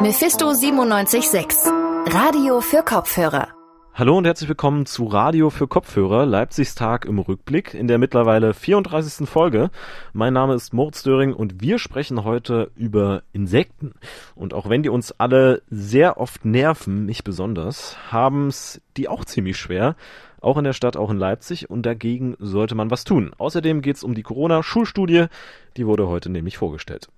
Mephisto 976, Radio für Kopfhörer. Hallo und herzlich willkommen zu Radio für Kopfhörer, Leipzigs Tag im Rückblick in der mittlerweile 34. Folge. Mein Name ist Moritz Döring und wir sprechen heute über Insekten. Und auch wenn die uns alle sehr oft nerven, mich besonders, haben es die auch ziemlich schwer. Auch in der Stadt, auch in Leipzig und dagegen sollte man was tun. Außerdem geht es um die Corona-Schulstudie, die wurde heute nämlich vorgestellt.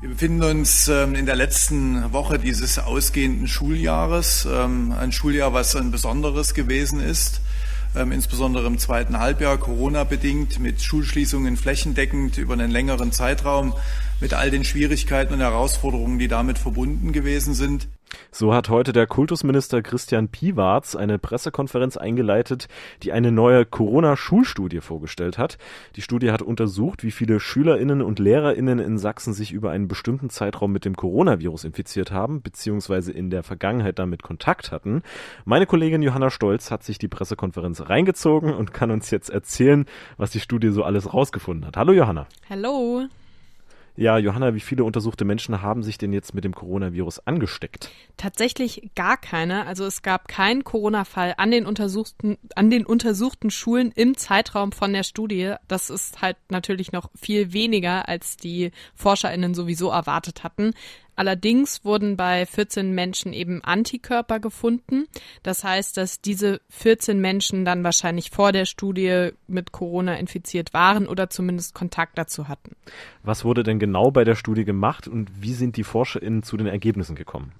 Wir befinden uns ähm, in der letzten Woche dieses ausgehenden Schuljahres. Ähm, ein Schuljahr, was ein besonderes gewesen ist, ähm, insbesondere im zweiten Halbjahr, Corona-bedingt, mit Schulschließungen flächendeckend über einen längeren Zeitraum, mit all den Schwierigkeiten und Herausforderungen, die damit verbunden gewesen sind. So hat heute der Kultusminister Christian Piwarz eine Pressekonferenz eingeleitet, die eine neue Corona-Schulstudie vorgestellt hat. Die Studie hat untersucht, wie viele Schülerinnen und Lehrerinnen in Sachsen sich über einen bestimmten Zeitraum mit dem Coronavirus infiziert haben, beziehungsweise in der Vergangenheit damit Kontakt hatten. Meine Kollegin Johanna Stolz hat sich die Pressekonferenz reingezogen und kann uns jetzt erzählen, was die Studie so alles rausgefunden hat. Hallo Johanna. Hallo. Ja, Johanna, wie viele untersuchte Menschen haben sich denn jetzt mit dem Coronavirus angesteckt? Tatsächlich gar keine. Also es gab keinen Corona-Fall an den untersuchten, an den untersuchten Schulen im Zeitraum von der Studie. Das ist halt natürlich noch viel weniger, als die ForscherInnen sowieso erwartet hatten. Allerdings wurden bei 14 Menschen eben Antikörper gefunden. Das heißt, dass diese 14 Menschen dann wahrscheinlich vor der Studie mit Corona infiziert waren oder zumindest Kontakt dazu hatten. Was wurde denn genau bei der Studie gemacht und wie sind die ForscherInnen zu den Ergebnissen gekommen?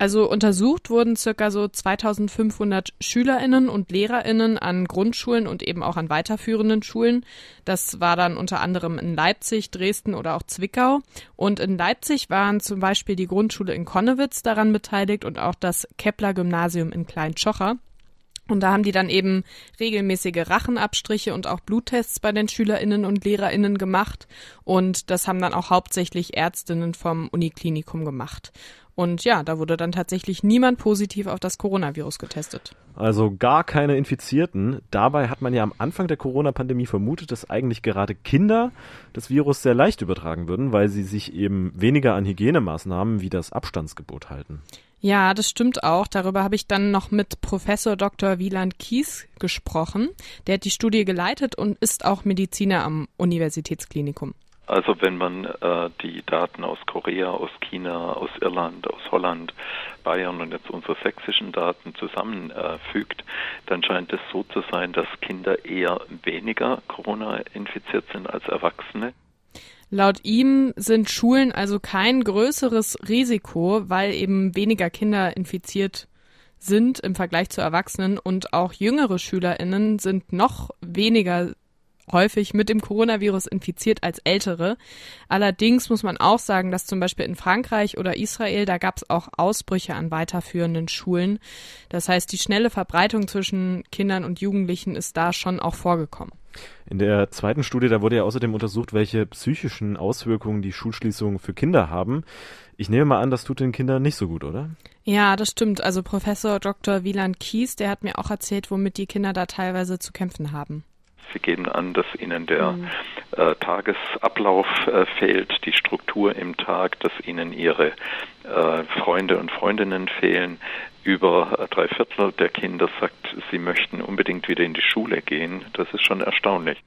Also untersucht wurden circa so 2500 SchülerInnen und LehrerInnen an Grundschulen und eben auch an weiterführenden Schulen. Das war dann unter anderem in Leipzig, Dresden oder auch Zwickau. Und in Leipzig waren zum Beispiel die Grundschule in Konnewitz daran beteiligt und auch das Kepler Gymnasium in Kleintschocher. Und da haben die dann eben regelmäßige Rachenabstriche und auch Bluttests bei den SchülerInnen und LehrerInnen gemacht. Und das haben dann auch hauptsächlich Ärztinnen vom Uniklinikum gemacht. Und ja, da wurde dann tatsächlich niemand positiv auf das Coronavirus getestet. Also gar keine Infizierten. Dabei hat man ja am Anfang der Corona-Pandemie vermutet, dass eigentlich gerade Kinder das Virus sehr leicht übertragen würden, weil sie sich eben weniger an Hygienemaßnahmen wie das Abstandsgebot halten. Ja, das stimmt auch. Darüber habe ich dann noch mit Professor Dr. Wieland Kies gesprochen. Der hat die Studie geleitet und ist auch Mediziner am Universitätsklinikum. Also wenn man äh, die Daten aus Korea, aus China, aus Irland, aus Holland, Bayern und jetzt unsere sächsischen Daten zusammenfügt, äh, dann scheint es so zu sein, dass Kinder eher weniger Corona infiziert sind als Erwachsene. Laut ihm sind Schulen also kein größeres Risiko, weil eben weniger Kinder infiziert sind im Vergleich zu Erwachsenen und auch jüngere Schülerinnen sind noch weniger häufig mit dem Coronavirus infiziert als ältere. Allerdings muss man auch sagen, dass zum Beispiel in Frankreich oder Israel, da gab es auch Ausbrüche an weiterführenden Schulen. Das heißt, die schnelle Verbreitung zwischen Kindern und Jugendlichen ist da schon auch vorgekommen. In der zweiten Studie, da wurde ja außerdem untersucht, welche psychischen Auswirkungen die Schulschließungen für Kinder haben. Ich nehme mal an, das tut den Kindern nicht so gut, oder? Ja, das stimmt. Also Professor Dr. Wieland Kies, der hat mir auch erzählt, womit die Kinder da teilweise zu kämpfen haben. Sie geben an, dass Ihnen der mhm. äh, Tagesablauf äh, fehlt, die Struktur im Tag, dass Ihnen Ihre äh, Freunde und Freundinnen fehlen. Über äh, drei Viertel der Kinder sagt, sie möchten unbedingt wieder in die Schule gehen. Das ist schon erstaunlich.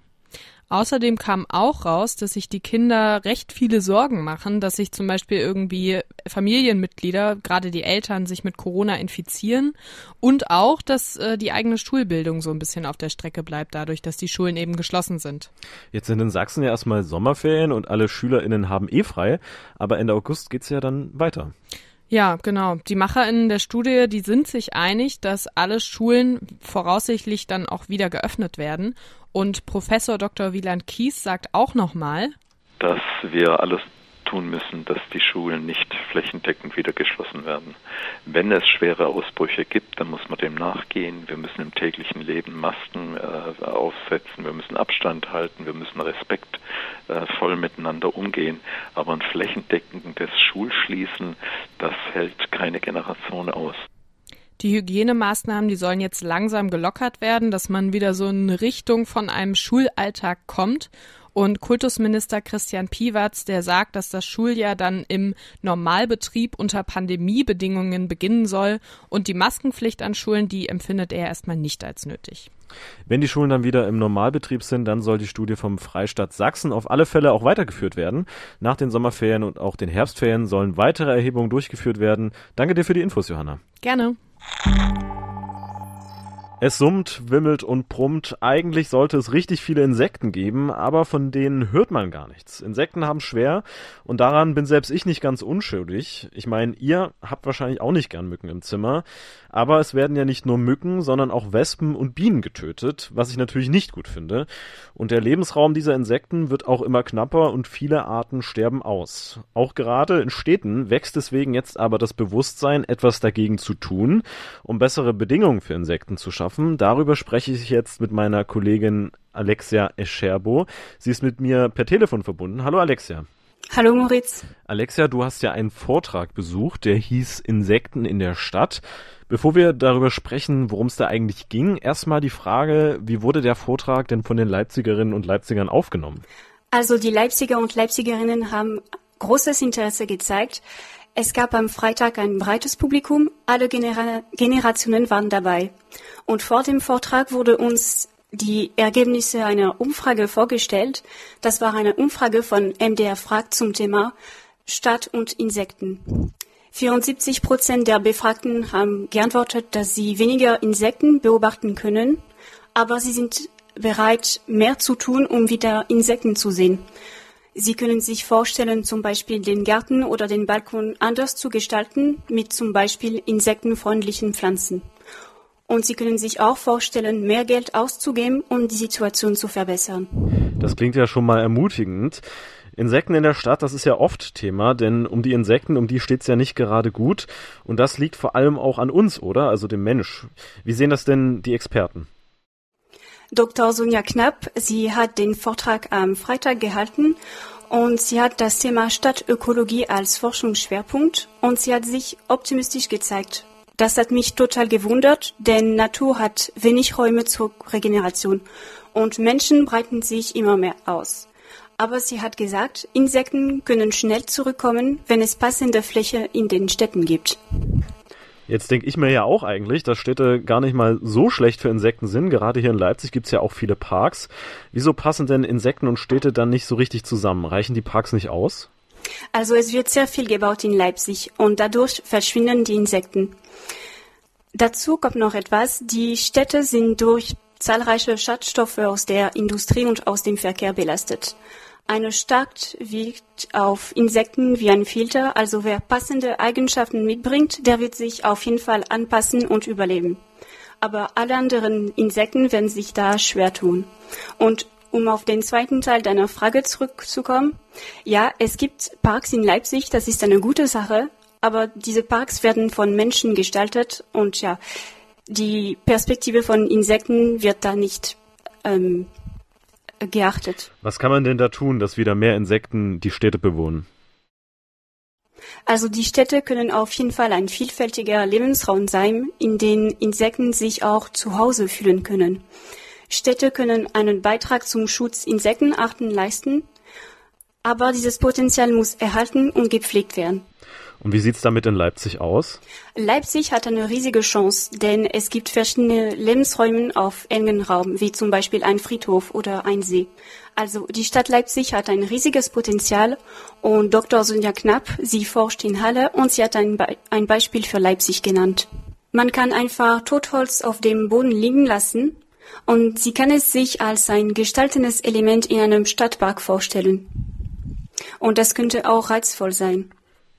Außerdem kam auch raus, dass sich die Kinder recht viele Sorgen machen, dass sich zum Beispiel irgendwie Familienmitglieder, gerade die Eltern, sich mit Corona infizieren und auch, dass äh, die eigene Schulbildung so ein bisschen auf der Strecke bleibt, dadurch, dass die Schulen eben geschlossen sind. Jetzt sind in Sachsen ja erstmal Sommerferien und alle SchülerInnen haben eh frei, aber Ende August geht's ja dann weiter. Ja, genau. Die MacherInnen der Studie, die sind sich einig, dass alle Schulen voraussichtlich dann auch wieder geöffnet werden. Und Professor Dr. Wieland Kies sagt auch nochmal, dass wir alles tun müssen, dass die Schulen nicht flächendeckend wieder geschlossen werden. Wenn es schwere Ausbrüche gibt, dann muss man dem nachgehen. Wir müssen im täglichen Leben Masken äh, aufsetzen, wir müssen Abstand halten, wir müssen respektvoll äh, miteinander umgehen. Aber ein flächendeckendes Schulschließen, das hält keine Generation aus. Die Hygienemaßnahmen, die sollen jetzt langsam gelockert werden, dass man wieder so in Richtung von einem Schulalltag kommt. Und Kultusminister Christian Piwatz, der sagt, dass das Schuljahr dann im Normalbetrieb unter Pandemiebedingungen beginnen soll und die Maskenpflicht an Schulen, die empfindet er erstmal nicht als nötig. Wenn die Schulen dann wieder im Normalbetrieb sind, dann soll die Studie vom Freistaat Sachsen auf alle Fälle auch weitergeführt werden. Nach den Sommerferien und auch den Herbstferien sollen weitere Erhebungen durchgeführt werden. Danke dir für die Infos, Johanna. Gerne. Es summt, wimmelt und brummt. Eigentlich sollte es richtig viele Insekten geben, aber von denen hört man gar nichts. Insekten haben schwer und daran bin selbst ich nicht ganz unschuldig. Ich meine, ihr habt wahrscheinlich auch nicht gern Mücken im Zimmer, aber es werden ja nicht nur Mücken, sondern auch Wespen und Bienen getötet, was ich natürlich nicht gut finde. Und der Lebensraum dieser Insekten wird auch immer knapper und viele Arten sterben aus. Auch gerade in Städten wächst deswegen jetzt aber das Bewusstsein, etwas dagegen zu tun, um bessere Bedingungen für Insekten zu schaffen schaffen. Darüber spreche ich jetzt mit meiner Kollegin Alexia Escherbo. Sie ist mit mir per Telefon verbunden. Hallo Alexia. Hallo Moritz. Alexia, du hast ja einen Vortrag besucht, der hieß Insekten in der Stadt. Bevor wir darüber sprechen, worum es da eigentlich ging, erstmal die Frage, wie wurde der Vortrag denn von den Leipzigerinnen und Leipzigern aufgenommen? Also die Leipziger und Leipzigerinnen haben großes Interesse gezeigt. Es gab am Freitag ein breites Publikum, alle Genera Generationen waren dabei. Und vor dem Vortrag wurde uns die Ergebnisse einer Umfrage vorgestellt. Das war eine Umfrage von MDR Fragt zum Thema Stadt und Insekten. 74 Prozent der Befragten haben geantwortet, dass sie weniger Insekten beobachten können, aber sie sind bereit, mehr zu tun, um wieder Insekten zu sehen. Sie können sich vorstellen, zum Beispiel den Garten oder den Balkon anders zu gestalten, mit zum Beispiel insektenfreundlichen Pflanzen. Und Sie können sich auch vorstellen, mehr Geld auszugeben, um die Situation zu verbessern. Das klingt ja schon mal ermutigend. Insekten in der Stadt, das ist ja oft Thema, denn um die Insekten, um die steht's ja nicht gerade gut. Und das liegt vor allem auch an uns, oder? Also dem Mensch. Wie sehen das denn die Experten? Dr. Sonja Knapp, sie hat den Vortrag am Freitag gehalten und sie hat das Thema Stadtökologie als Forschungsschwerpunkt und sie hat sich optimistisch gezeigt. Das hat mich total gewundert, denn Natur hat wenig Räume zur Regeneration und Menschen breiten sich immer mehr aus. Aber sie hat gesagt, Insekten können schnell zurückkommen, wenn es passende Fläche in den Städten gibt. Jetzt denke ich mir ja auch eigentlich, dass Städte gar nicht mal so schlecht für Insekten sind. Gerade hier in Leipzig gibt's ja auch viele Parks. Wieso passen denn Insekten und Städte dann nicht so richtig zusammen? Reichen die Parks nicht aus? Also es wird sehr viel gebaut in Leipzig und dadurch verschwinden die Insekten. Dazu kommt noch etwas. Die Städte sind durch zahlreiche Schadstoffe aus der Industrie und aus dem Verkehr belastet. Eine Stadt wirkt auf Insekten wie ein Filter, also wer passende Eigenschaften mitbringt, der wird sich auf jeden Fall anpassen und überleben. Aber alle anderen Insekten werden sich da schwer tun. Und um auf den zweiten Teil deiner Frage zurückzukommen, ja, es gibt Parks in Leipzig, das ist eine gute Sache, aber diese Parks werden von Menschen gestaltet und ja, die Perspektive von Insekten wird da nicht ähm, geachtet. Was kann man denn da tun, dass wieder mehr Insekten die Städte bewohnen? Also die Städte können auf jeden Fall ein vielfältiger Lebensraum sein, in dem Insekten sich auch zu Hause fühlen können. Städte können einen Beitrag zum Schutz Insektenarten leisten, aber dieses Potenzial muss erhalten und gepflegt werden. Und wie sieht's damit in Leipzig aus? Leipzig hat eine riesige Chance, denn es gibt verschiedene Lebensräume auf engen Raum, wie zum Beispiel ein Friedhof oder ein See. Also die Stadt Leipzig hat ein riesiges Potenzial und Dr. Sonja Knapp, sie forscht in Halle und sie hat ein, Be ein Beispiel für Leipzig genannt. Man kann einfach Totholz auf dem Boden liegen lassen und sie kann es sich als ein gestaltendes Element in einem Stadtpark vorstellen. Und das könnte auch reizvoll sein.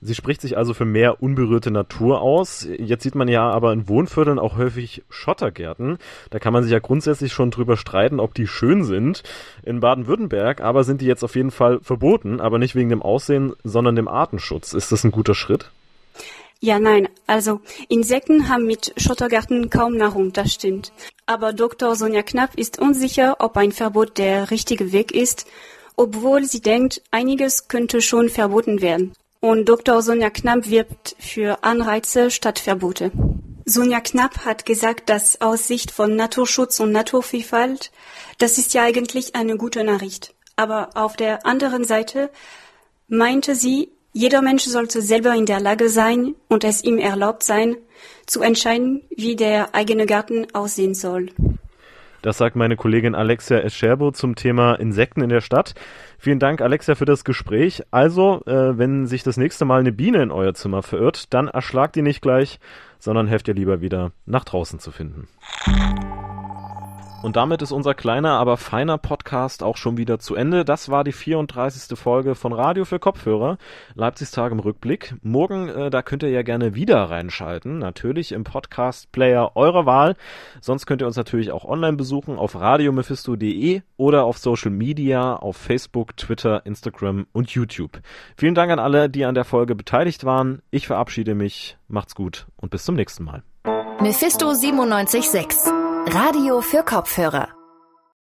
Sie spricht sich also für mehr unberührte Natur aus. Jetzt sieht man ja aber in Wohnvierteln auch häufig Schottergärten. Da kann man sich ja grundsätzlich schon drüber streiten, ob die schön sind. In Baden-Württemberg aber sind die jetzt auf jeden Fall verboten, aber nicht wegen dem Aussehen, sondern dem Artenschutz. Ist das ein guter Schritt? Ja, nein. Also Insekten haben mit Schottergärten kaum Nahrung, das stimmt. Aber Dr. Sonja Knapp ist unsicher, ob ein Verbot der richtige Weg ist, obwohl sie denkt, einiges könnte schon verboten werden. Und Dr. Sonja Knapp wirbt für Anreize statt Verbote. Sonja Knapp hat gesagt, dass aus Sicht von Naturschutz und Naturvielfalt, das ist ja eigentlich eine gute Nachricht. Aber auf der anderen Seite meinte sie, jeder Mensch sollte selber in der Lage sein und es ihm erlaubt sein, zu entscheiden, wie der eigene Garten aussehen soll. Das sagt meine Kollegin Alexia Escherbo zum Thema Insekten in der Stadt. Vielen Dank, Alexia, für das Gespräch. Also, äh, wenn sich das nächste Mal eine Biene in euer Zimmer verirrt, dann erschlagt die nicht gleich, sondern helft ihr lieber wieder nach draußen zu finden. Und damit ist unser kleiner, aber feiner Podcast auch schon wieder zu Ende. Das war die 34. Folge von Radio für Kopfhörer. Leipzigs Tag im Rückblick. Morgen, äh, da könnt ihr ja gerne wieder reinschalten. Natürlich im Podcast-Player eurer Wahl. Sonst könnt ihr uns natürlich auch online besuchen auf radiomephisto.de oder auf Social Media, auf Facebook, Twitter, Instagram und YouTube. Vielen Dank an alle, die an der Folge beteiligt waren. Ich verabschiede mich. Macht's gut und bis zum nächsten Mal. Mephisto 976 Radio für Kopfhörer